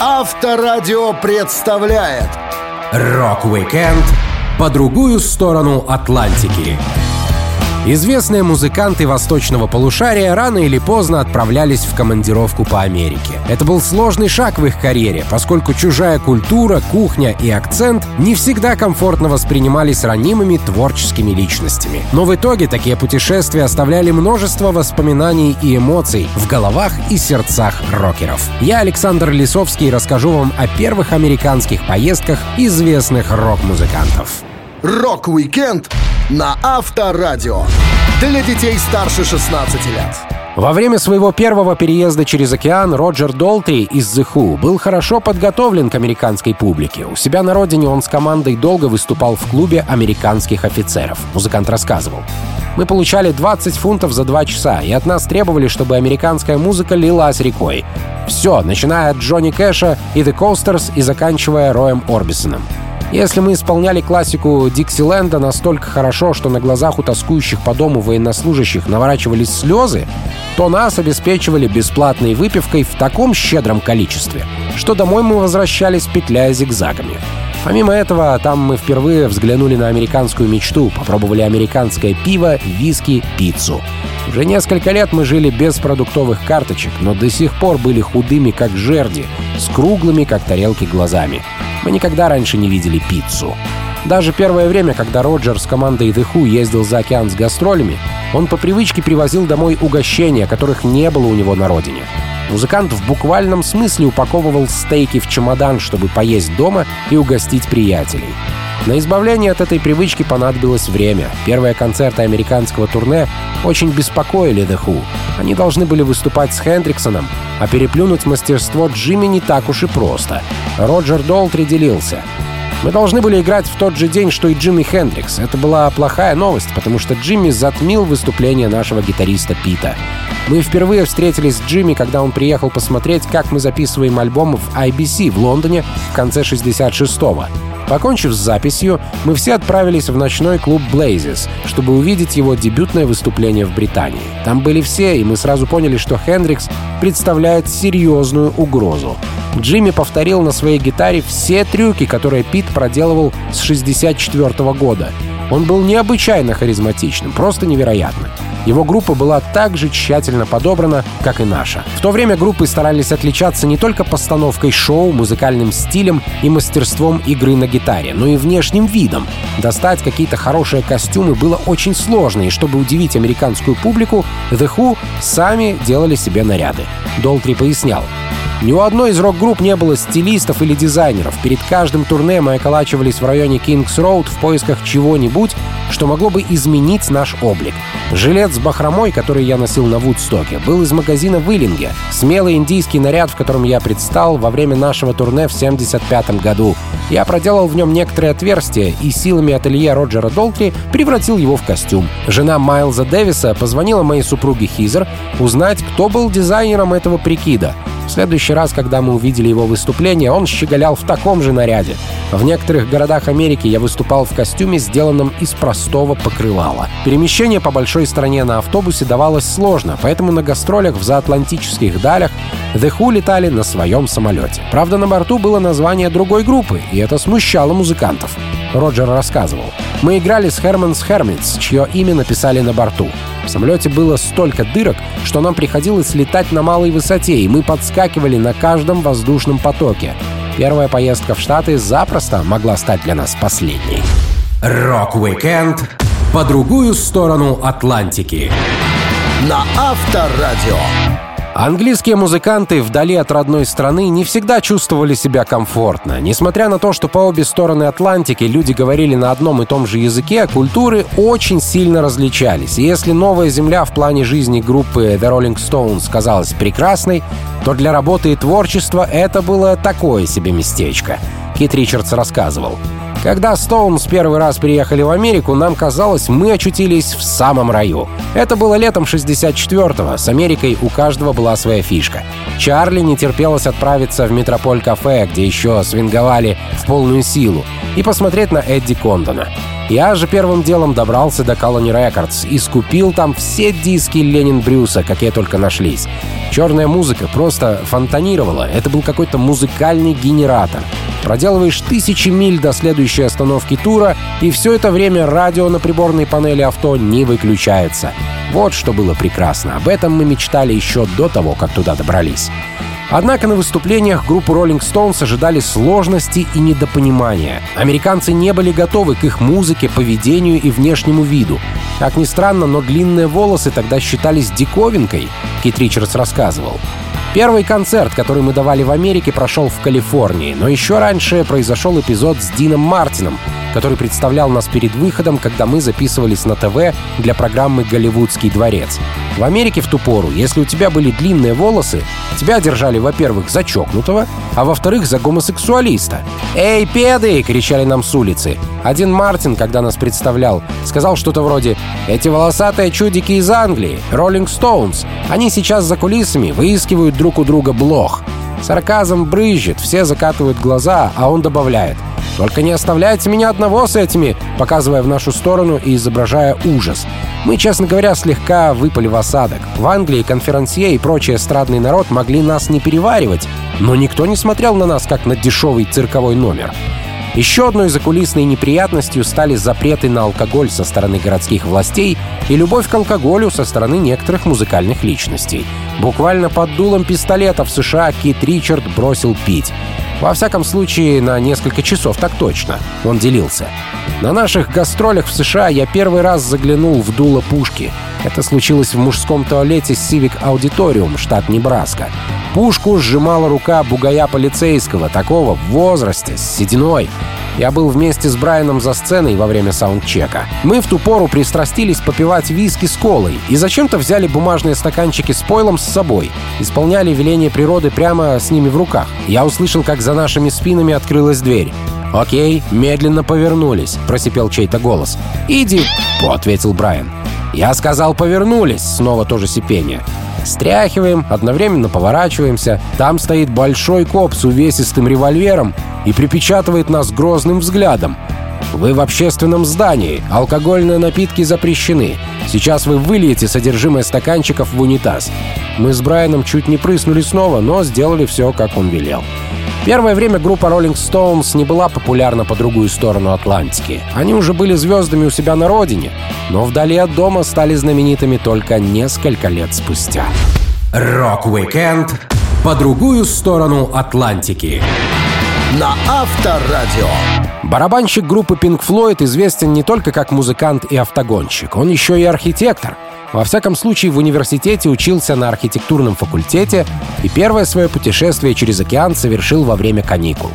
Авторадио представляет Rock-weekend по другую сторону Атлантики. Известные музыканты восточного полушария рано или поздно отправлялись в командировку по Америке. Это был сложный шаг в их карьере, поскольку чужая культура, кухня и акцент не всегда комфортно воспринимались ранимыми творческими личностями. Но в итоге такие путешествия оставляли множество воспоминаний и эмоций в головах и сердцах рокеров. Я, Александр Лисовский, расскажу вам о первых американских поездках известных рок-музыкантов. Rock-weekend на Авторадио. Для детей старше 16 лет. Во время своего первого переезда через океан Роджер Долтри из The Who был хорошо подготовлен к американской публике. У себя на родине он с командой долго выступал в клубе американских офицеров. Музыкант рассказывал. Мы получали 20 фунтов за 2 часа, и от нас требовали, чтобы американская музыка лилась рекой. Все, начиная от Джонни Кэша и The Coasters и заканчивая Роем Орбисоном. Если мы исполняли классику Диксиленда настолько хорошо, что на глазах у тоскующих по дому военнослужащих наворачивались слезы, то нас обеспечивали бесплатной выпивкой в таком щедром количестве, что домой мы возвращались, петляя зигзагами. Помимо этого, там мы впервые взглянули на американскую мечту, попробовали американское пиво, виски, пиццу. Уже несколько лет мы жили без продуктовых карточек, но до сих пор были худыми, как жерди, с круглыми, как тарелки, глазами. Мы никогда раньше не видели пиццу. Даже первое время, когда Роджер с командой The Who ездил за океан с гастролями, он по привычке привозил домой угощения, которых не было у него на родине. Музыкант в буквальном смысле упаковывал стейки в чемодан, чтобы поесть дома и угостить приятелей. На избавление от этой привычки понадобилось время. Первые концерты американского турне очень беспокоили The Who. Они должны были выступать с Хендриксоном, а переплюнуть мастерство Джимми не так уж и просто. Роджер Долтри делился. Мы должны были играть в тот же день, что и Джимми Хендрикс. Это была плохая новость, потому что Джимми затмил выступление нашего гитариста Пита. Мы впервые встретились с Джимми, когда он приехал посмотреть, как мы записываем альбом в IBC в Лондоне в конце 66-го. Покончив с записью, мы все отправились в ночной клуб Blazes, чтобы увидеть его дебютное выступление в Британии. Там были все, и мы сразу поняли, что Хендрикс представляет серьезную угрозу. Джимми повторил на своей гитаре все трюки, которые Пит проделывал с 64 года. Он был необычайно харизматичным, просто невероятно. Его группа была так же тщательно подобрана, как и наша. В то время группы старались отличаться не только постановкой шоу, музыкальным стилем и мастерством игры на гитаре, но и внешним видом. Достать какие-то хорошие костюмы было очень сложно, и чтобы удивить американскую публику, The Who сами делали себе наряды. Долтри пояснял. Ни у одной из рок-групп не было стилистов или дизайнеров. Перед каждым турне мы околачивались в районе Кингс-Роуд в поисках чего-нибудь, что могло бы изменить наш облик. Жилет с бахромой, который я носил на Вудстоке, был из магазина в Илинге. Смелый индийский наряд, в котором я предстал во время нашего турне в 75 году. Я проделал в нем некоторые отверстия и силами ателье Роджера Долтри превратил его в костюм. Жена Майлза Дэвиса позвонила моей супруге Хизер узнать, кто был дизайнером этого прикида. В следующий раз, когда мы увидели его выступление, он щеголял в таком же наряде. В некоторых городах Америки я выступал в костюме, сделанном из простого покрывала. Перемещение по большой стране на автобусе давалось сложно, поэтому на гастролях в заатлантических далях The Who летали на своем самолете. Правда, на борту было название другой группы, и это смущало музыкантов. Роджер рассказывал. Мы играли с Herman's Hermits, чье имя написали на борту. В самолете было столько дырок, что нам приходилось летать на малой высоте, и мы подскакивали на каждом воздушном потоке. Первая поездка в Штаты запросто могла стать для нас последней. Рок-викенд по другую сторону Атлантики. На Авторадио. Английские музыканты вдали от родной страны не всегда чувствовали себя комфортно. Несмотря на то, что по обе стороны Атлантики люди говорили на одном и том же языке, культуры очень сильно различались. И если новая земля в плане жизни группы The Rolling Stones казалась прекрасной, то для работы и творчества это было такое себе местечко. Кит Ричардс рассказывал. Когда Стоунс первый раз приехали в Америку, нам казалось, мы очутились в самом раю. Это было летом 64-го. С Америкой у каждого была своя фишка. Чарли не терпелось отправиться в Метрополь-кафе, где еще свинговали в полную силу, и посмотреть на Эдди Кондона. Я же первым делом добрался до Colony Records и скупил там все диски Ленин Брюса, какие только нашлись. Черная музыка просто фонтанировала. Это был какой-то музыкальный генератор. Проделываешь тысячи миль до следующей остановки тура, и все это время радио на приборной панели авто не выключается. Вот что было прекрасно. Об этом мы мечтали еще до того, как туда добрались. Однако на выступлениях группу Rolling Stones ожидали сложности и недопонимания. Американцы не были готовы к их музыке, поведению и внешнему виду. Как ни странно, но длинные волосы тогда считались диковинкой, Кит Ричардс рассказывал. Первый концерт, который мы давали в Америке, прошел в Калифорнии, но еще раньше произошел эпизод с Дином Мартином, который представлял нас перед выходом, когда мы записывались на ТВ для программы «Голливудский дворец». В Америке в ту пору, если у тебя были длинные волосы, тебя держали, во-первых, за чокнутого, а во-вторых, за гомосексуалиста. «Эй, педы!» — кричали нам с улицы. Один Мартин, когда нас представлял, сказал что-то вроде «Эти волосатые чудики из Англии, Роллинг Стоунс, они сейчас за кулисами выискивают друг у друга блох». Сарказм брызжет, все закатывают глаза, а он добавляет — только не оставляйте меня одного с этими, показывая в нашу сторону и изображая ужас. Мы, честно говоря, слегка выпали в осадок. В Англии конферансье и прочий эстрадный народ могли нас не переваривать, но никто не смотрел на нас, как на дешевый цирковой номер. Еще одной закулисной неприятностью стали запреты на алкоголь со стороны городских властей и любовь к алкоголю со стороны некоторых музыкальных личностей. Буквально под дулом пистолета в США Кит Ричард бросил пить. Во всяком случае, на несколько часов, так точно. Он делился. На наших гастролях в США я первый раз заглянул в дуло пушки. Это случилось в мужском туалете Civic Auditorium, штат Небраска. Пушку сжимала рука бугая полицейского, такого в возрасте, с сединой. Я был вместе с Брайаном за сценой во время саундчека. Мы в ту пору пристрастились попивать виски с колой и зачем-то взяли бумажные стаканчики с пойлом с собой. Исполняли веление природы прямо с ними в руках. Я услышал, как за нашими спинами открылась дверь. «Окей, медленно повернулись», — просипел чей-то голос. «Иди», — ответил Брайан. «Я сказал, повернулись», — снова тоже сипение. Стряхиваем, одновременно поворачиваемся. Там стоит большой коп с увесистым револьвером и припечатывает нас грозным взглядом. Вы в общественном здании, алкогольные напитки запрещены. Сейчас вы выльете содержимое стаканчиков в унитаз. Мы с Брайаном чуть не прыснули снова, но сделали все, как он велел. Первое время группа Rolling Stones не была популярна по другую сторону Атлантики. Они уже были звездами у себя на родине, но вдали от дома стали знаменитыми только несколько лет спустя. Рок-викенд по другую сторону Атлантики. На Авторадио. Барабанщик группы Pink Floyd известен не только как музыкант и автогонщик, он еще и архитектор — во всяком случае, в университете учился на архитектурном факультете и первое свое путешествие через океан совершил во время каникул.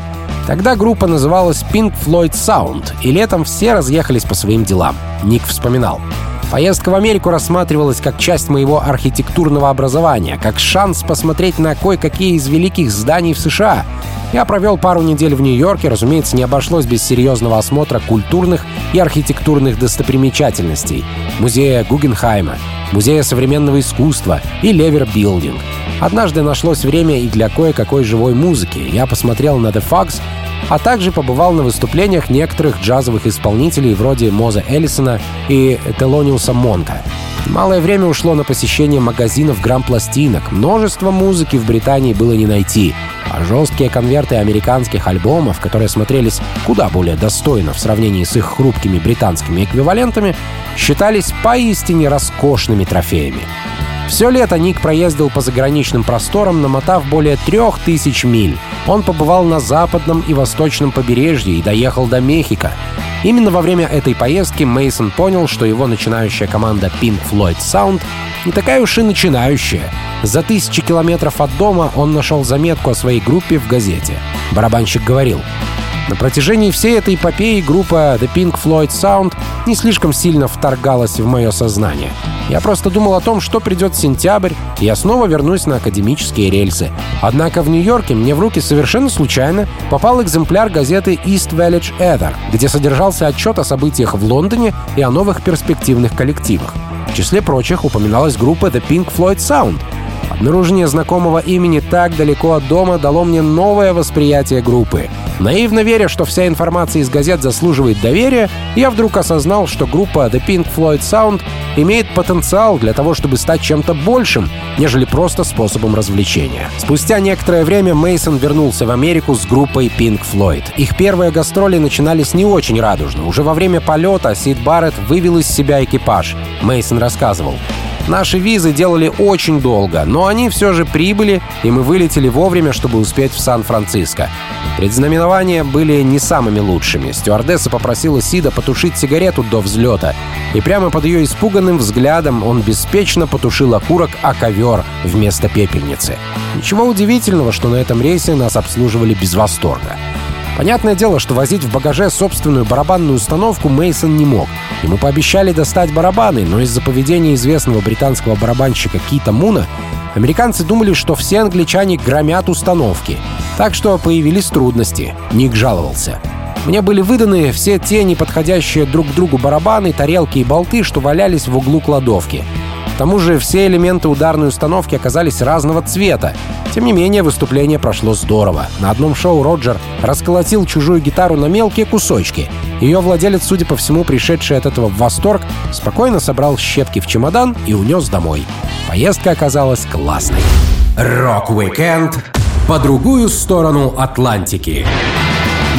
Тогда группа называлась Pink Floyd Sound, и летом все разъехались по своим делам. Ник вспоминал. Поездка в Америку рассматривалась как часть моего архитектурного образования, как шанс посмотреть на кое-какие из великих зданий в США, я провел пару недель в Нью-Йорке, разумеется, не обошлось без серьезного осмотра культурных и архитектурных достопримечательностей. Музея Гугенхайма, Музея современного искусства и Левер Билдинг. Однажды нашлось время и для кое-какой живой музыки. Я посмотрел на The Fox, а также побывал на выступлениях некоторых джазовых исполнителей вроде Моза Эллисона и Телониуса Монка. Малое время ушло на посещение магазинов грамм-пластинок. Множество музыки в Британии было не найти. А жесткие конверты американских альбомов, которые смотрелись куда более достойно в сравнении с их хрупкими британскими эквивалентами, считались поистине роскошными трофеями. Все лето Ник проездил по заграничным просторам, намотав более трех тысяч миль. Он побывал на западном и восточном побережье и доехал до Мехико. Именно во время этой поездки Мейсон понял, что его начинающая команда Pink Floyd Sound не такая уж и начинающая. За тысячи километров от дома он нашел заметку о своей группе в газете. Барабанщик говорил, На протяжении всей этой эпопеи группа The Pink Floyd Sound не слишком сильно вторгалась в мое сознание. Я просто думал о том, что придет сентябрь, и я снова вернусь на академические рельсы. Однако в Нью-Йорке мне в руки совершенно случайно попал экземпляр газеты East Village Ether, где содержался отчет о событиях в Лондоне и о новых перспективных коллективах. В числе прочих упоминалась группа The Pink Floyd Sound, Обнаружение знакомого имени так далеко от дома дало мне новое восприятие группы. Наивно веря, что вся информация из газет заслуживает доверия, я вдруг осознал, что группа The Pink Floyd Sound имеет потенциал для того, чтобы стать чем-то большим, нежели просто способом развлечения. Спустя некоторое время Мейсон вернулся в Америку с группой Pink Floyd. Их первые гастроли начинались не очень радужно. Уже во время полета Сид Барретт вывел из себя экипаж. Мейсон рассказывал. Наши визы делали очень долго, но они все же прибыли, и мы вылетели вовремя, чтобы успеть в Сан-Франциско. Предзнаменования были не самыми лучшими. Стюардесса попросила Сида потушить сигарету до взлета, и прямо под ее испуганным взглядом он беспечно потушил окурок о ковер вместо пепельницы. Ничего удивительного, что на этом рейсе нас обслуживали без восторга. Понятное дело, что возить в багаже собственную барабанную установку Мейсон не мог. Ему пообещали достать барабаны, но из-за поведения известного британского барабанщика Кита Муна американцы думали, что все англичане громят установки. Так что появились трудности. Ник жаловался. Мне были выданы все те неподходящие друг к другу барабаны, тарелки и болты, что валялись в углу кладовки тому же все элементы ударной установки оказались разного цвета. Тем не менее, выступление прошло здорово. На одном шоу Роджер расколотил чужую гитару на мелкие кусочки. Ее владелец, судя по всему, пришедший от этого в восторг, спокойно собрал щепки в чемодан и унес домой. Поездка оказалась классной. Рок-викенд по другую сторону Атлантики.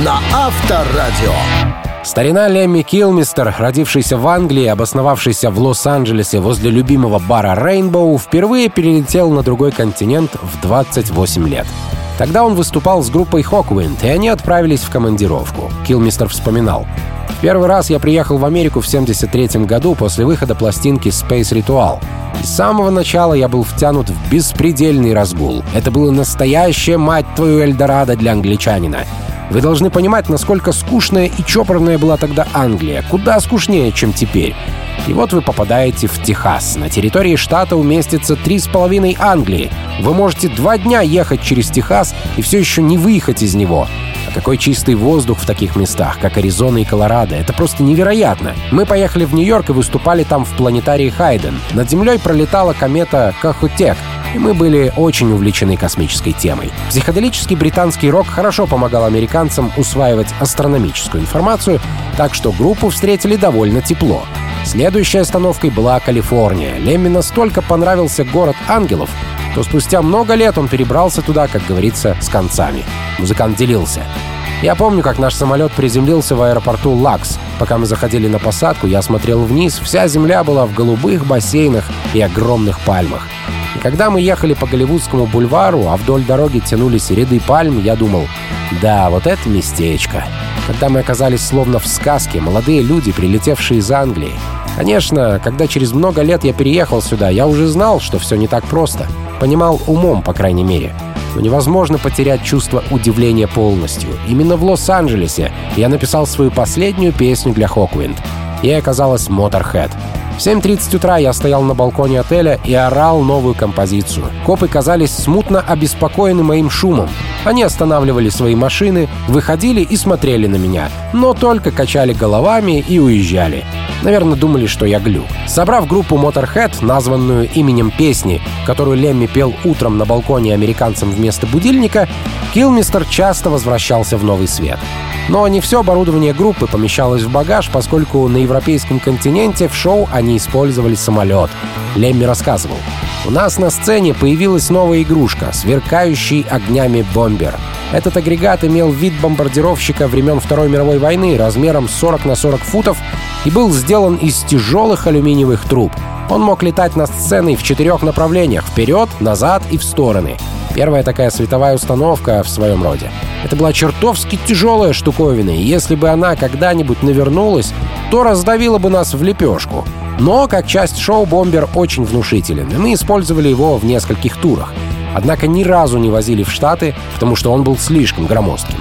На Авторадио. Старина Лемми Килмистер, родившийся в Англии, обосновавшийся в Лос-Анджелесе возле любимого бара Rainbow, впервые перелетел на другой континент в 28 лет. Тогда он выступал с группой Hawkwind, и они отправились в командировку. Килмистер вспоминал. Первый раз я приехал в Америку в 73 году после выхода пластинки Space Ritual. И с самого начала я был втянут в беспредельный разгул. Это было настоящее, мать твою, Эльдорадо для англичанина. Вы должны понимать, насколько скучная и чопорная была тогда Англия. Куда скучнее, чем теперь. И вот вы попадаете в Техас. На территории штата уместится три с половиной Англии. Вы можете два дня ехать через Техас и все еще не выехать из него. А какой чистый воздух в таких местах, как Аризона и Колорадо. Это просто невероятно. Мы поехали в Нью-Йорк и выступали там в планетарии Хайден. Над землей пролетала комета Кахутек и мы были очень увлечены космической темой. Психоделический британский рок хорошо помогал американцам усваивать астрономическую информацию, так что группу встретили довольно тепло. Следующей остановкой была Калифорния. Лемми настолько понравился город ангелов, то спустя много лет он перебрался туда, как говорится, с концами. Музыкант делился. Я помню, как наш самолет приземлился в аэропорту Лакс. Пока мы заходили на посадку, я смотрел вниз, вся земля была в голубых бассейнах и огромных пальмах. И когда мы ехали по Голливудскому бульвару, а вдоль дороги тянулись ряды пальм, я думал, да, вот это местечко. Когда мы оказались словно в сказке, молодые люди, прилетевшие из Англии. Конечно, когда через много лет я переехал сюда, я уже знал, что все не так просто. Понимал умом, по крайней мере. Но невозможно потерять чувство удивления полностью. Именно в Лос-Анджелесе я написал свою последнюю песню для Хоквинд. Ей оказалась Motorhead. В 7.30 утра я стоял на балконе отеля и орал новую композицию. Копы казались смутно обеспокоены моим шумом. Они останавливали свои машины, выходили и смотрели на меня, но только качали головами и уезжали. Наверное, думали, что я глюк. Собрав группу Motorhead, названную именем песни, которую Лемми пел утром на балконе американцам вместо будильника, Килмистер часто возвращался в Новый Свет. Но не все оборудование группы помещалось в багаж, поскольку на европейском континенте в шоу они использовали самолет. Лемми рассказывал. «У нас на сцене появилась новая игрушка — сверкающий огнями бомбер. Этот агрегат имел вид бомбардировщика времен Второй мировой войны размером 40 на 40 футов и был сделан из тяжелых алюминиевых труб. Он мог летать над сценой в четырех направлениях — вперед, назад и в стороны. Первая такая световая установка в своем роде. Это была чертовски тяжелая штуковина, и если бы она когда-нибудь навернулась, то раздавила бы нас в лепешку. Но, как часть шоу, бомбер очень внушителен, и мы использовали его в нескольких турах. Однако ни разу не возили в Штаты, потому что он был слишком громоздким.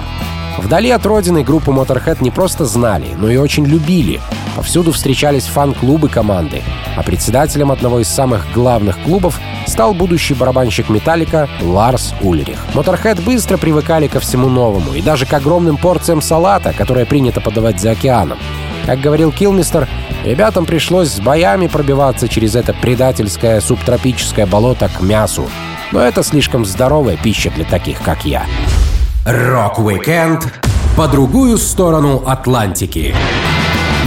Вдали от родины группу Motorhead не просто знали, но и очень любили. Повсюду встречались фан-клубы команды, а председателем одного из самых главных клубов стал будущий барабанщик «Металлика» Ларс Ульрих. Motorhead быстро привыкали ко всему новому и даже к огромным порциям салата, которые принято подавать за океаном. Как говорил Килмистер, ребятам пришлось с боями пробиваться через это предательское субтропическое болото к мясу. Но это слишком здоровая пища для таких, как я. Рок-викенд по другую сторону Атлантики.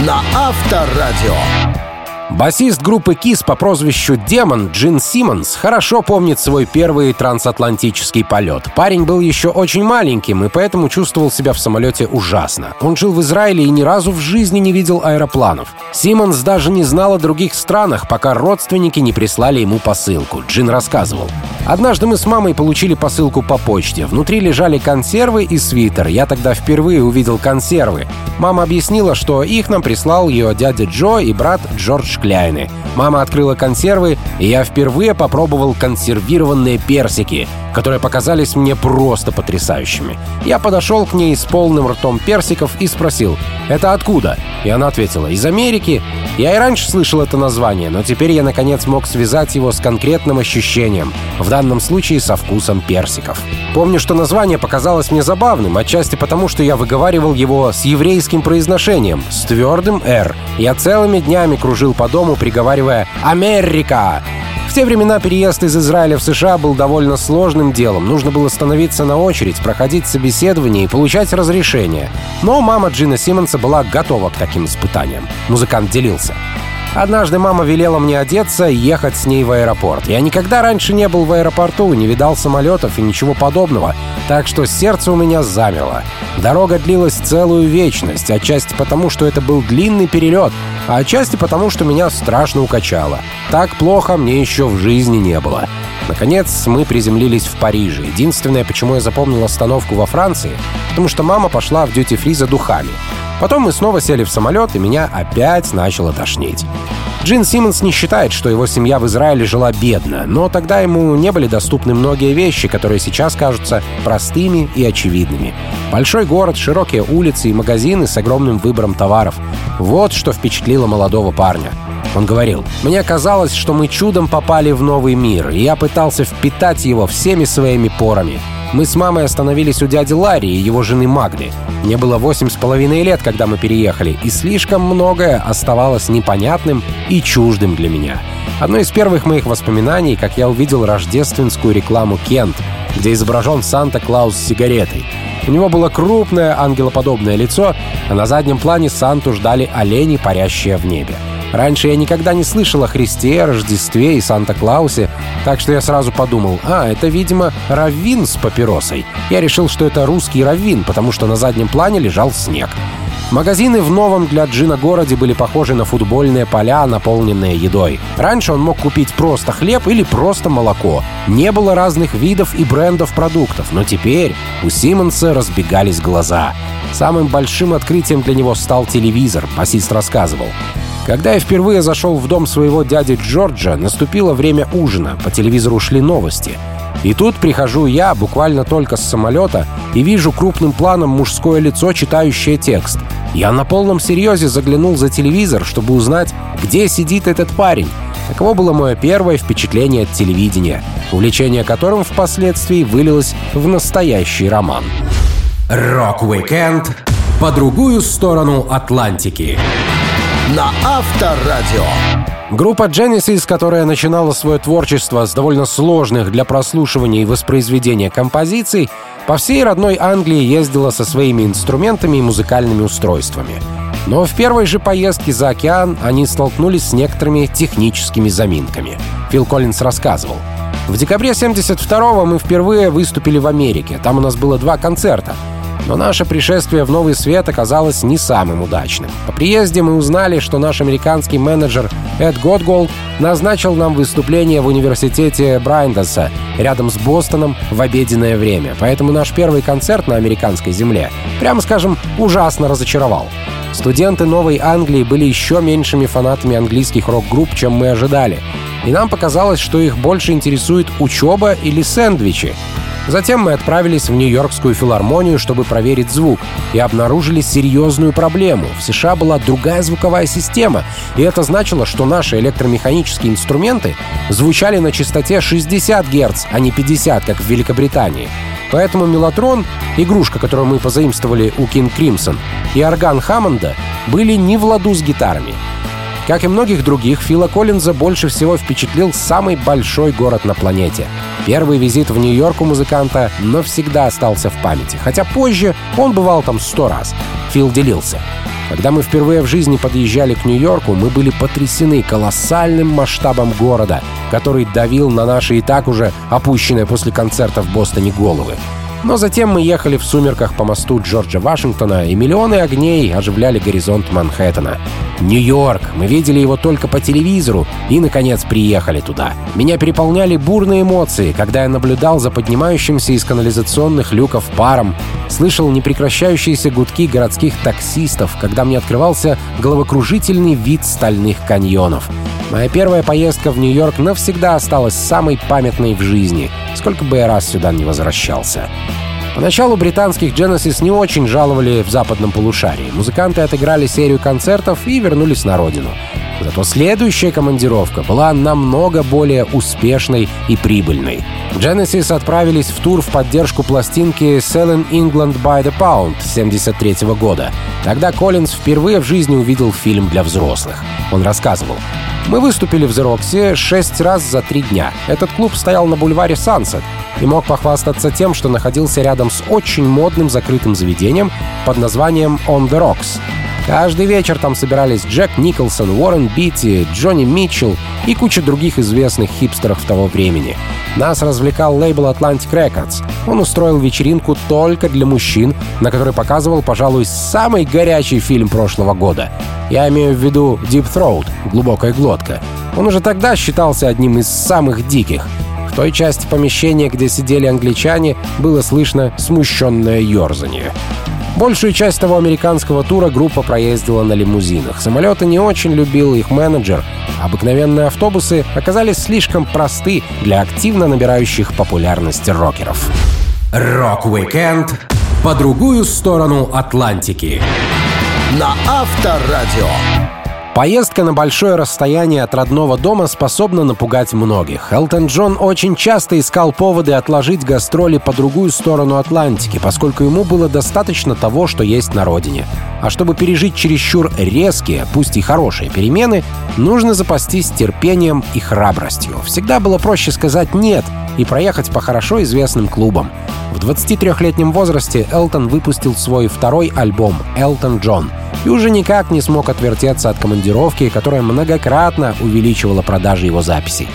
На Авторадио. Басист группы KISS по прозвищу Демон Джин Симмонс хорошо помнит свой первый трансатлантический полет. Парень был еще очень маленьким и поэтому чувствовал себя в самолете ужасно. Он жил в Израиле и ни разу в жизни не видел аэропланов. Симмонс даже не знал о других странах, пока родственники не прислали ему посылку. Джин рассказывал. Однажды мы с мамой получили посылку по почте. Внутри лежали консервы и свитер. Я тогда впервые увидел консервы. Мама объяснила, что их нам прислал ее дядя Джо и брат Джордж Шкляйны. Мама открыла консервы, и я впервые попробовал консервированные персики, которые показались мне просто потрясающими. Я подошел к ней с полным ртом персиков и спросил, «Это откуда?» И она ответила, «Из Америки». Я и раньше слышал это название, но теперь я наконец мог связать его с конкретным ощущением, в данном случае со вкусом персиков. Помню, что название показалось мне забавным, отчасти потому, что я выговаривал его с еврейским произношением, с твердым «р». Я целыми днями кружил по дому, приговаривая «Америка!». В те времена переезд из Израиля в США был довольно сложным делом. Нужно было становиться на очередь, проходить собеседование и получать разрешение. Но мама Джина Симмонса была готова к таким испытаниям. Музыкант делился. Однажды мама велела мне одеться и ехать с ней в аэропорт. Я никогда раньше не был в аэропорту, не видал самолетов и ничего подобного, так что сердце у меня замерло. Дорога длилась целую вечность, отчасти потому, что это был длинный перелет, а отчасти потому, что меня страшно укачало. Так плохо мне еще в жизни не было. Наконец, мы приземлились в Париже. Единственное, почему я запомнил остановку во Франции, потому что мама пошла в дьюти-фри за духами. Потом мы снова сели в самолет, и меня опять начало тошнить. Джин Симмонс не считает, что его семья в Израиле жила бедно, но тогда ему не были доступны многие вещи, которые сейчас кажутся простыми и очевидными. Большой город, широкие улицы и магазины с огромным выбором товаров. Вот что впечатлило молодого парня. Он говорил, «Мне казалось, что мы чудом попали в новый мир, и я пытался впитать его всеми своими порами. Мы с мамой остановились у дяди Ларри и его жены Магды. Мне было восемь с половиной лет, когда мы переехали, и слишком многое оставалось непонятным и чуждым для меня. Одно из первых моих воспоминаний, как я увидел рождественскую рекламу «Кент», где изображен Санта-Клаус с сигаретой. У него было крупное ангелоподобное лицо, а на заднем плане Санту ждали олени, парящие в небе. Раньше я никогда не слышал о Христе, Рождестве и Санта-Клаусе, так что я сразу подумал, а, это, видимо, раввин с папиросой. Я решил, что это русский раввин, потому что на заднем плане лежал снег. Магазины в новом для Джина городе были похожи на футбольные поля, наполненные едой. Раньше он мог купить просто хлеб или просто молоко. Не было разных видов и брендов продуктов, но теперь у Симмонса разбегались глаза. Самым большим открытием для него стал телевизор, басист рассказывал. Когда я впервые зашел в дом своего дяди Джорджа, наступило время ужина, по телевизору шли новости. И тут прихожу я, буквально только с самолета, и вижу крупным планом мужское лицо, читающее текст. Я на полном серьезе заглянул за телевизор, чтобы узнать, где сидит этот парень. Таково было мое первое впечатление от телевидения, увлечение которым впоследствии вылилось в настоящий роман. Рок-викенд по другую сторону Атлантики на Авторадио. Группа Genesis, которая начинала свое творчество с довольно сложных для прослушивания и воспроизведения композиций, по всей родной Англии ездила со своими инструментами и музыкальными устройствами. Но в первой же поездке за океан они столкнулись с некоторыми техническими заминками. Фил Коллинз рассказывал. В декабре 72-го мы впервые выступили в Америке. Там у нас было два концерта — но наше пришествие в Новый Свет оказалось не самым удачным. По приезде мы узнали, что наш американский менеджер Эд Готголд назначил нам выступление в университете Брайндеса рядом с Бостоном в обеденное время. Поэтому наш первый концерт на американской земле, прямо скажем, ужасно разочаровал. Студенты Новой Англии были еще меньшими фанатами английских рок-групп, чем мы ожидали. и нам показалось, что их больше интересует учеба или сэндвичи. Затем мы отправились в Нью-Йоркскую филармонию, чтобы проверить звук, и обнаружили серьезную проблему. В США была другая звуковая система, и это значило, что наши электромеханические инструменты звучали на частоте 60 Гц, а не 50, как в Великобритании. Поэтому «Мелатрон», игрушка, которую мы позаимствовали у King Crimson, и орган Хаммонда были не в ладу с гитарами. Как и многих других, Фила Коллинза больше всего впечатлил самый большой город на планете. Первый визит в Нью-Йорк у музыканта навсегда остался в памяти, хотя позже он бывал там сто раз. Фил делился. Когда мы впервые в жизни подъезжали к Нью-Йорку, мы были потрясены колоссальным масштабом города, который давил на наши и так уже опущенные после концерта в Бостоне головы. Но затем мы ехали в сумерках по мосту Джорджа Вашингтона, и миллионы огней оживляли горизонт Манхэттена. Нью-Йорк. Мы видели его только по телевизору и, наконец, приехали туда. Меня переполняли бурные эмоции, когда я наблюдал за поднимающимся из канализационных люков паром, слышал непрекращающиеся гудки городских таксистов, когда мне открывался головокружительный вид стальных каньонов. Моя первая поездка в Нью-Йорк навсегда осталась самой памятной в жизни, сколько бы я раз сюда не возвращался. Поначалу британских Genesis не очень жаловали в западном полушарии. Музыканты отыграли серию концертов и вернулись на родину. Зато следующая командировка была намного более успешной и прибыльной. Genesis отправились в тур в поддержку пластинки Selling England by the Pound 73 года. Тогда Коллинз впервые в жизни увидел фильм для взрослых. Он рассказывал. Мы выступили в «Зероксе» шесть раз за три дня. Этот клуб стоял на бульваре «Сансет» и мог похвастаться тем, что находился рядом с очень модным закрытым заведением под названием «On the Rocks». Каждый вечер там собирались Джек Николсон, Уоррен Битти, Джонни Митчелл и куча других известных хипстеров того времени. Нас развлекал лейбл Atlantic Records. Он устроил вечеринку только для мужчин, на которой показывал, пожалуй, самый горячий фильм прошлого года. Я имею в виду Deep Throat — «Глубокая глотка». Он уже тогда считался одним из самых диких. В той части помещения, где сидели англичане, было слышно смущенное ерзание. Большую часть того американского тура группа проездила на лимузинах. Самолеты не очень любил их менеджер. Обыкновенные автобусы оказались слишком просты для активно набирающих популярность рокеров. Рок-викенд по другую сторону Атлантики. На Авторадио. Поездка на большое расстояние от родного дома способна напугать многих. Элтон Джон очень часто искал поводы отложить гастроли по другую сторону Атлантики, поскольку ему было достаточно того, что есть на родине. А чтобы пережить чересчур резкие, пусть и хорошие перемены, нужно запастись терпением и храбростью. Всегда было проще сказать «нет» и проехать по хорошо известным клубам. В 23-летнем возрасте Элтон выпустил свой второй альбом «Элтон Джон», и уже никак не смог отвертеться от командировки, которая многократно увеличивала продажи его записей.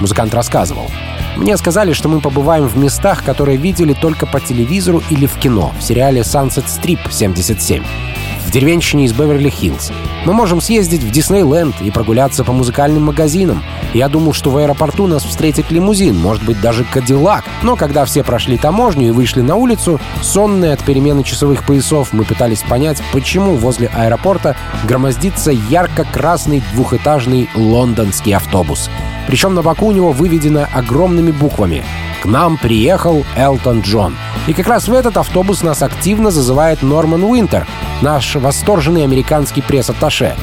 Музыкант рассказывал. «Мне сказали, что мы побываем в местах, которые видели только по телевизору или в кино, в сериале Sunset Strip 77 в деревенщине из Беверли-Хиллз. Мы можем съездить в Диснейленд и прогуляться по музыкальным магазинам. Я думал, что в аэропорту нас встретит лимузин, может быть, даже Кадиллак. Но когда все прошли таможню и вышли на улицу, сонные от перемены часовых поясов, мы пытались понять, почему возле аэропорта громоздится ярко-красный двухэтажный лондонский автобус. Причем на боку у него выведено огромными буквами «К нам приехал Элтон Джон». И как раз в этот автобус нас активно зазывает Норман Уинтер, наш восторженный американский пресс-атташе.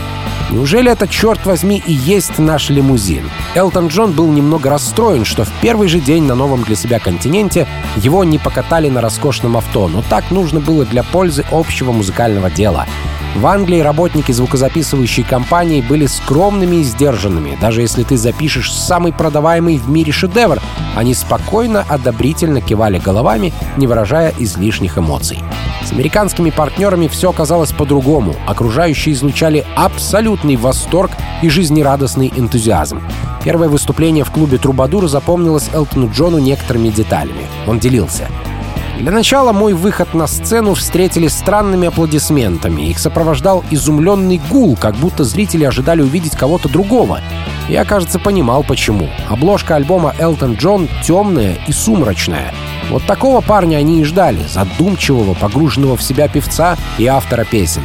Неужели это, черт возьми, и есть наш лимузин? Элтон Джон был немного расстроен, что в первый же день на новом для себя континенте его не покатали на роскошном авто, но так нужно было для пользы общего музыкального дела. В Англии работники звукозаписывающей компании были скромными и сдержанными. Даже если ты запишешь самый продаваемый в мире шедевр, они спокойно, одобрительно кивали головами, не выражая излишних эмоций. С американскими партнерами все оказалось по-другому. Окружающие излучали абсолютный восторг и жизнерадостный энтузиазм. Первое выступление в клубе «Трубадур» запомнилось Элтону Джону некоторыми деталями. Он делился — для начала мой выход на сцену встретили странными аплодисментами. Их сопровождал изумленный гул, как будто зрители ожидали увидеть кого-то другого. Я, кажется, понимал почему. Обложка альбома «Элтон Джон» темная и сумрачная. Вот такого парня они и ждали, задумчивого, погруженного в себя певца и автора песен.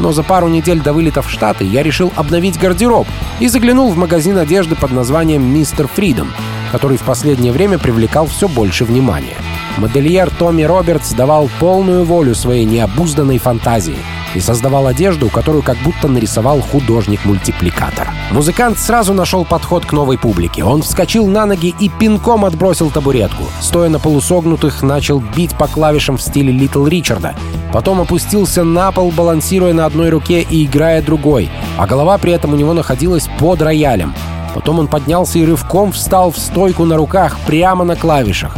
Но за пару недель до вылета в Штаты я решил обновить гардероб и заглянул в магазин одежды под названием «Мистер Фридом», который в последнее время привлекал все больше внимания. Модельер Томми Робертс давал полную волю своей необузданной фантазии и создавал одежду, которую как будто нарисовал художник-мультипликатор. Музыкант сразу нашел подход к новой публике. Он вскочил на ноги и пинком отбросил табуретку. Стоя на полусогнутых, начал бить по клавишам в стиле Литл Ричарда. Потом опустился на пол, балансируя на одной руке и играя другой, а голова при этом у него находилась под роялем. Потом он поднялся и рывком встал в стойку на руках прямо на клавишах.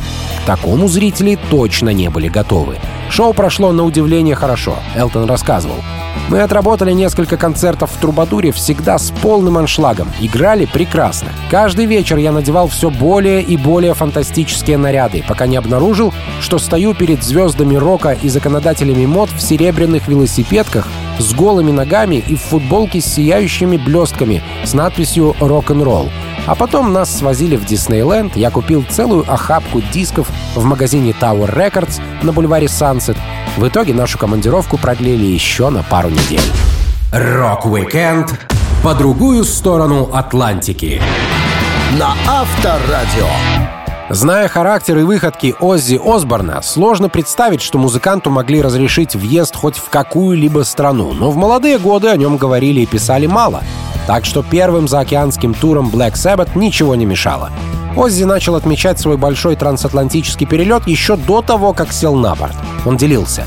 Такому зрители точно не были готовы. Шоу прошло на удивление хорошо, Элтон рассказывал. Мы отработали несколько концертов в Трубадуре всегда с полным аншлагом. Играли прекрасно. Каждый вечер я надевал все более и более фантастические наряды, пока не обнаружил, что стою перед звездами рока и законодателями мод в серебряных велосипедках с голыми ногами и в футболке с сияющими блестками с надписью «Рок-н-ролл». А потом нас свозили в Диснейленд, я купил целую охапку дисков в магазине Tower Records на бульваре Sunset. В итоге нашу командировку продлили еще на пару недель. Рок-викенд по другую сторону Атлантики. На Авторадио. Зная характер и выходки Оззи Осборна, сложно представить, что музыканту могли разрешить въезд хоть в какую-либо страну, но в молодые годы о нем говорили и писали мало. Так что первым заокеанским туром Black Sabbath ничего не мешало. Оззи начал отмечать свой большой трансатлантический перелет еще до того, как сел на борт. Он делился.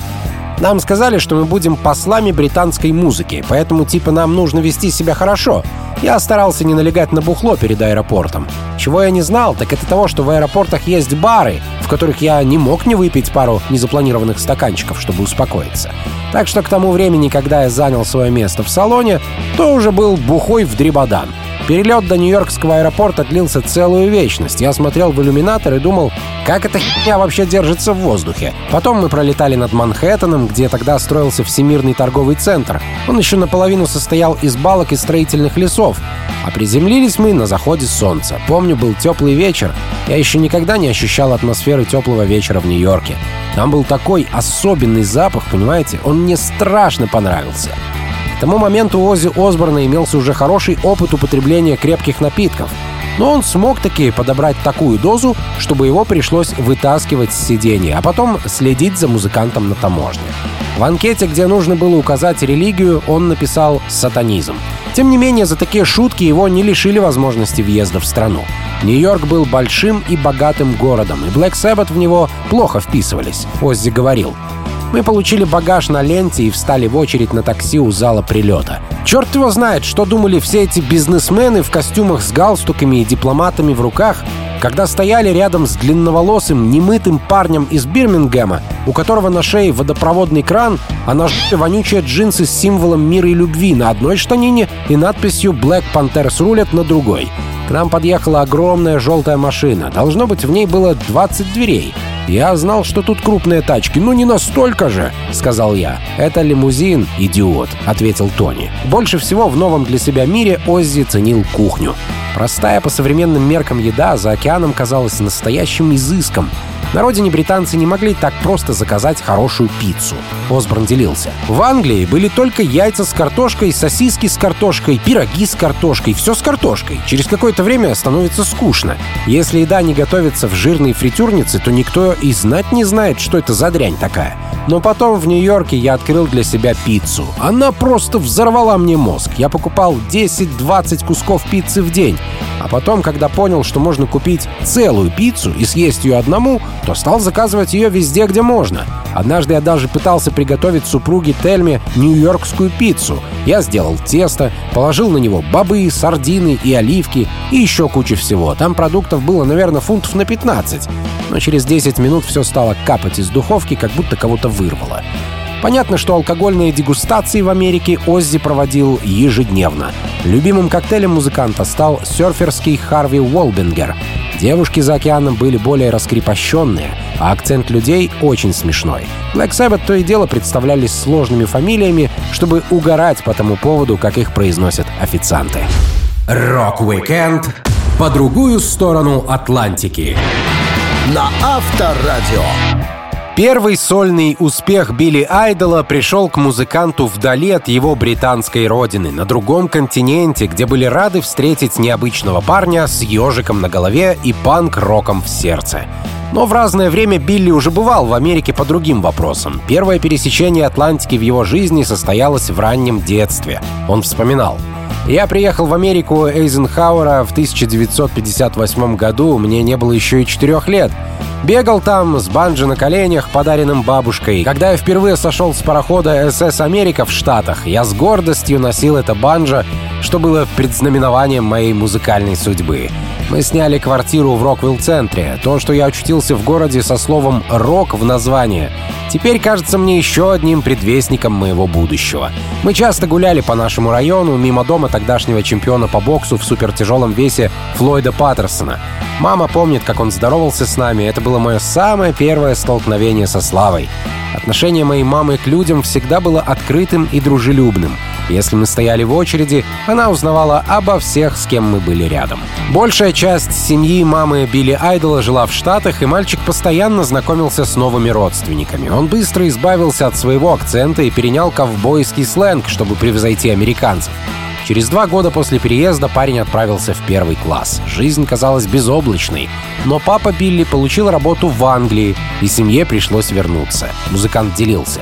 Нам сказали, что мы будем послами британской музыки, поэтому типа нам нужно вести себя хорошо. Я старался не налегать на бухло перед аэропортом. Чего я не знал, так это того, что в аэропортах есть бары, в которых я не мог не выпить пару незапланированных стаканчиков, чтобы успокоиться. Так что к тому времени, когда я занял свое место в салоне, то уже был бухой в дребодан — Перелет до Нью-Йоркского аэропорта длился целую вечность. Я смотрел в иллюминатор и думал, как эта херня вообще держится в воздухе. Потом мы пролетали над Манхэттеном, где тогда строился Всемирный торговый центр. Он еще наполовину состоял из балок и строительных лесов. А приземлились мы на заходе солнца. Помню, был теплый вечер. Я еще никогда не ощущал атмосферы теплого вечера в Нью-Йорке. Там был такой особенный запах, понимаете? Он мне страшно понравился. К тому моменту у Оззи Осборна имелся уже хороший опыт употребления крепких напитков. Но он смог таки подобрать такую дозу, чтобы его пришлось вытаскивать с сиденья, а потом следить за музыкантом на таможне. В анкете, где нужно было указать религию, он написал «сатанизм». Тем не менее, за такие шутки его не лишили возможности въезда в страну. Нью-Йорк был большим и богатым городом, и Black Sabbath в него плохо вписывались, Оззи говорил. Мы получили багаж на ленте и встали в очередь на такси у зала прилета. Черт его знает, что думали все эти бизнесмены в костюмах с галстуками и дипломатами в руках, когда стояли рядом с длинноволосым, немытым парнем из Бирмингема, у которого на шее водопроводный кран, а на жопе вонючие джинсы с символом мира и любви на одной штанине и надписью «Black Panthers рулят» на другой. К нам подъехала огромная желтая машина. Должно быть, в ней было 20 дверей. «Я знал, что тут крупные тачки, но не настолько же», — сказал я. «Это лимузин, идиот», — ответил Тони. Больше всего в новом для себя мире Оззи ценил кухню. Простая по современным меркам еда за океаном казалась настоящим изыском. На родине британцы не могли так просто заказать хорошую пиццу. Осборн делился. В Англии были только яйца с картошкой, сосиски с картошкой, пироги с картошкой, все с картошкой. Через какое-то время становится скучно. Если еда не готовится в жирной фритюрнице, то никто и знать не знает, что это за дрянь такая. Но потом в Нью-Йорке я открыл для себя пиццу. Она просто взорвала мне мозг. Я покупал 10-20 кусков пиццы в день. А потом, когда понял, что можно купить целую пиццу и съесть ее одному, то стал заказывать ее везде, где можно. Однажды я даже пытался приготовить супруге Тельме нью-йоркскую пиццу. Я сделал тесто, положил на него бобы, сардины и оливки и еще кучу всего. Там продуктов было, наверное, фунтов на 15. Но через 10 минут все стало капать из духовки, как будто кого-то вырвало. Понятно, что алкогольные дегустации в Америке Оззи проводил ежедневно. Любимым коктейлем музыканта стал серферский Harvey Wallbanger. Девушки за океаном были более раскрепощенные, а акцент людей очень смешной. Black Sabbath то и дело представлялись сложными фамилиями, чтобы угорать по тому поводу, как их произносят официанты. Рок-викенд по другую сторону Атлантики. На Авторадио. Первый сольный успех Билли Айдола пришел к музыканту вдали от его британской родины, на другом континенте, где были рады встретить необычного парня с ежиком на голове и панк-роком в сердце. Но в разное время Билли уже бывал в Америке по другим вопросам. Первое пересечение Атлантики в его жизни состоялось в раннем детстве. Он вспоминал. Я приехал в Америку Эйзенхауэра в 1958 году, мне не было еще и четырех лет. Бегал там с банджи на коленях, подаренным бабушкой. Когда я впервые сошел с парохода СС «Америка» в Штатах, я с гордостью носил это банджо, что было предзнаменованием моей музыкальной судьбы. Мы сняли квартиру в Роквилл-центре. То, что я очутился в городе со словом «рок» в названии, теперь кажется мне еще одним предвестником моего будущего. Мы часто гуляли по нашему району мимо дома тогдашнего чемпиона по боксу в супертяжелом весе Флойда Паттерсона. Мама помнит, как он здоровался с нами. Это было мое самое первое столкновение со славой. Отношение моей мамы к людям всегда было открытым и дружелюбным. Если мы стояли в очереди, она узнавала обо всех, с кем мы были рядом. Большая часть семьи мамы Билли Айдола жила в Штатах, и мальчик постоянно знакомился с новыми родственниками. Он быстро избавился от своего акцента и перенял ковбойский сленг, чтобы превзойти американцев. Через два года после переезда парень отправился в первый класс. Жизнь казалась безоблачной. Но папа Билли получил работу в Англии, и семье пришлось вернуться. Музыкант делился.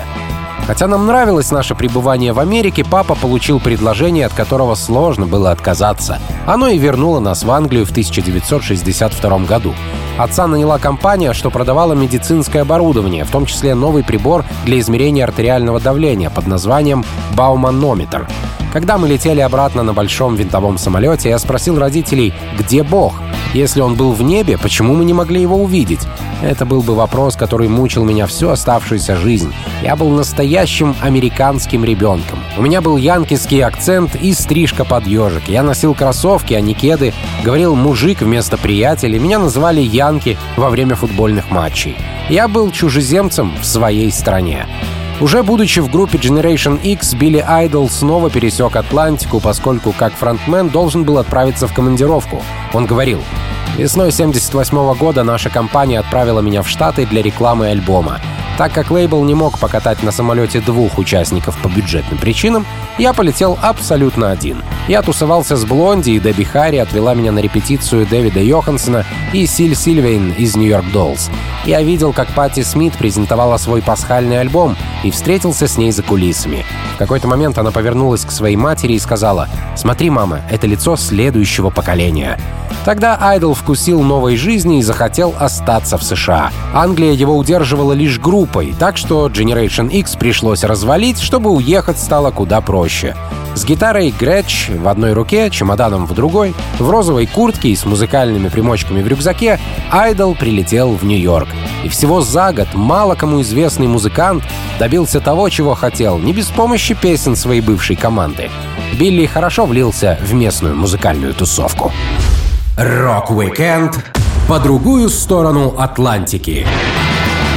Хотя нам нравилось наше пребывание в Америке, папа получил предложение, от которого сложно было отказаться. Оно и вернуло нас в Англию в 1962 году. Отца наняла компания, что продавала медицинское оборудование, в том числе новый прибор для измерения артериального давления под названием «Бауманометр». Когда мы летели обратно на большом винтовом самолете, я спросил родителей, где Бог? Если он был в небе, почему мы не могли его увидеть? Это был бы вопрос, который мучил меня всю оставшуюся жизнь. Я был настоящим американским ребенком. У меня был янкиский акцент и стрижка под ежик. Я носил кроссовки, а не кеды. Говорил «мужик» вместо «приятель», меня называли «янки» во время футбольных матчей. Я был чужеземцем в своей стране. Уже будучи в группе Generation X, Билли Айдол снова пересек Атлантику, поскольку как фронтмен должен был отправиться в командировку. Он говорил, Весной 78 года наша компания отправила меня в Штаты для рекламы альбома. Так как лейбл не мог покатать на самолете двух участников по бюджетным причинам, я полетел абсолютно один. Я тусовался с Блонди, и Дебби Харри отвела меня на репетицию Дэвида Йохансона и Силь Сильвейн из Нью-Йорк Доллс. Я видел, как Патти Смит презентовала свой пасхальный альбом и встретился с ней за кулисами. В какой-то момент она повернулась к своей матери и сказала «Смотри, мама, это лицо следующего поколения». Тогда Айдол вкусил новой жизни и захотел остаться в США. Англия его удерживала лишь группой, так что Generation X пришлось развалить, чтобы уехать стало куда проще. С гитарой Gretsch в одной руке, чемоданом в другой, в розовой куртке и с музыкальными примочками в рюкзаке, Айдол прилетел в Нью-Йорк. И всего за год мало кому известный музыкант добился того, чего хотел, не без помощи песен своей бывшей команды. Билли хорошо влился в местную музыкальную тусовку. Рок-викенд по другую сторону Атлантики.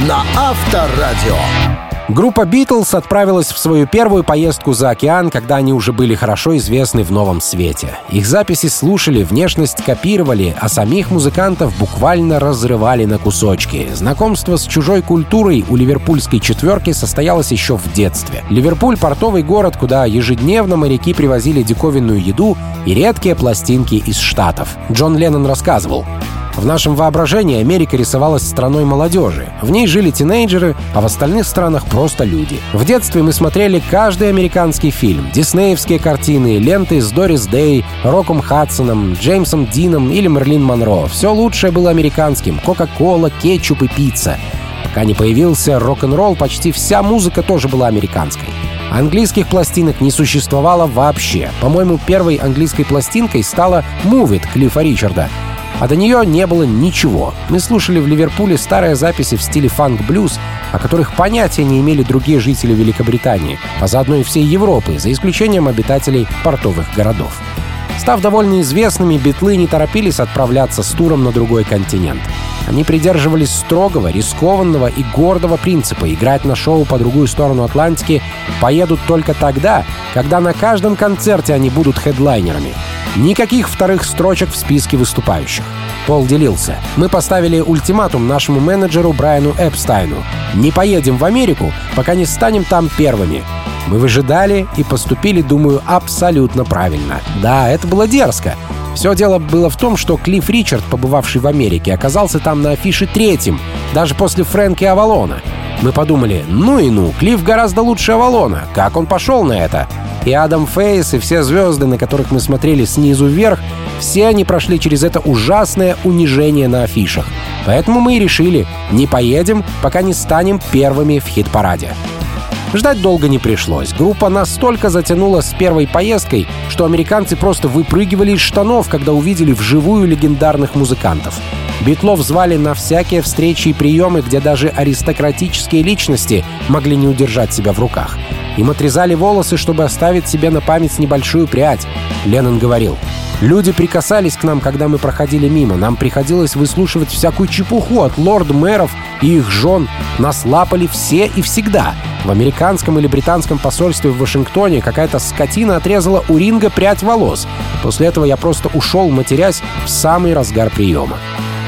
На Авторадио. Группа «Битлз» отправилась в свою первую поездку за океан, когда они уже были хорошо известны в новом свете. Их записи слушали, внешность копировали, а самих музыкантов буквально разрывали на кусочки. Знакомство с чужой культурой у ливерпульской четверки состоялось еще в детстве. Ливерпуль — портовый город, куда ежедневно моряки привозили диковинную еду и редкие пластинки из Штатов. Джон Леннон рассказывал, в нашем воображении Америка рисовалась страной молодежи. В ней жили тинейджеры, а в остальных странах просто люди. В детстве мы смотрели каждый американский фильм, диснеевские картины, ленты с Дорис Дэй, Роком Хадсоном, Джеймсом Дином или Мерлин Монро. Все лучшее было американским. Кока-кола, кетчуп и пицца. Пока не появился рок-н-ролл, почти вся музыка тоже была американской. Английских пластинок не существовало вообще. По-моему, первой английской пластинкой стала «Move It» Клиффа Ричарда — а до нее не было ничего. Мы слушали в Ливерпуле старые записи в стиле фанк-блюз, о которых понятия не имели другие жители Великобритании, а заодно и всей Европы, за исключением обитателей портовых городов. Став довольно известными, битлы не торопились отправляться с туром на другой континент. Они придерживались строгого, рискованного и гордого принципа играть на шоу по другую сторону Атлантики поедут только тогда, когда на каждом концерте они будут хедлайнерами. Никаких вторых строчек в списке выступающих. Пол делился. Мы поставили ультиматум нашему менеджеру Брайану Эпстайну. Не поедем в Америку, пока не станем там первыми. Мы выжидали и поступили, думаю, абсолютно правильно. Да, это было дерзко. Все дело было в том, что Клифф Ричард, побывавший в Америке, оказался там на афише третьим, даже после Фрэнки Авалона. Мы подумали, ну и ну, Клифф гораздо лучше Авалона. Как он пошел на это? И Адам Фейс, и все звезды, на которых мы смотрели снизу вверх, все они прошли через это ужасное унижение на афишах. Поэтому мы и решили, не поедем, пока не станем первыми в хит-параде. Ждать долго не пришлось. Группа настолько затянула с первой поездкой, что американцы просто выпрыгивали из штанов, когда увидели вживую легендарных музыкантов. Битлов звали на всякие встречи и приемы, где даже аристократические личности могли не удержать себя в руках. Им отрезали волосы, чтобы оставить себе на память небольшую прядь. Леннон говорил, Люди прикасались к нам, когда мы проходили мимо. Нам приходилось выслушивать всякую чепуху от лорд-мэров и их жен. Нас лапали все и всегда. В американском или британском посольстве в Вашингтоне какая-то скотина отрезала у Ринга прядь волос. После этого я просто ушел, матерясь, в самый разгар приема.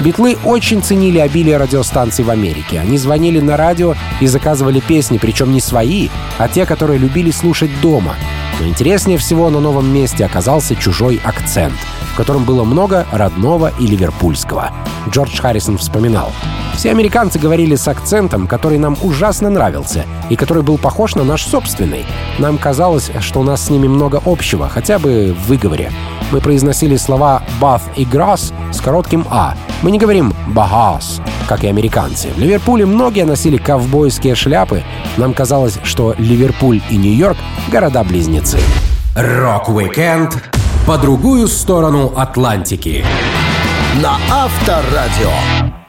Битлы очень ценили обилие радиостанций в Америке. Они звонили на радио и заказывали песни, причем не свои, а те, которые любили слушать дома. Но интереснее всего на новом месте оказался чужой акцент, в котором было много родного и ливерпульского. Джордж Харрисон вспоминал. Все американцы говорили с акцентом, который нам ужасно нравился, и который был похож на наш собственный. Нам казалось, что у нас с ними много общего, хотя бы в выговоре. Мы произносили слова «bath» и «grass» с коротким «а». Мы не говорим «bahth», как и американцы. В Ливерпуле многие носили ковбойские шляпы. Нам казалось, что Ливерпуль и Нью-Йорк — города-близнецы. Рок-викенд по другую сторону Атлантики. На Авторадио.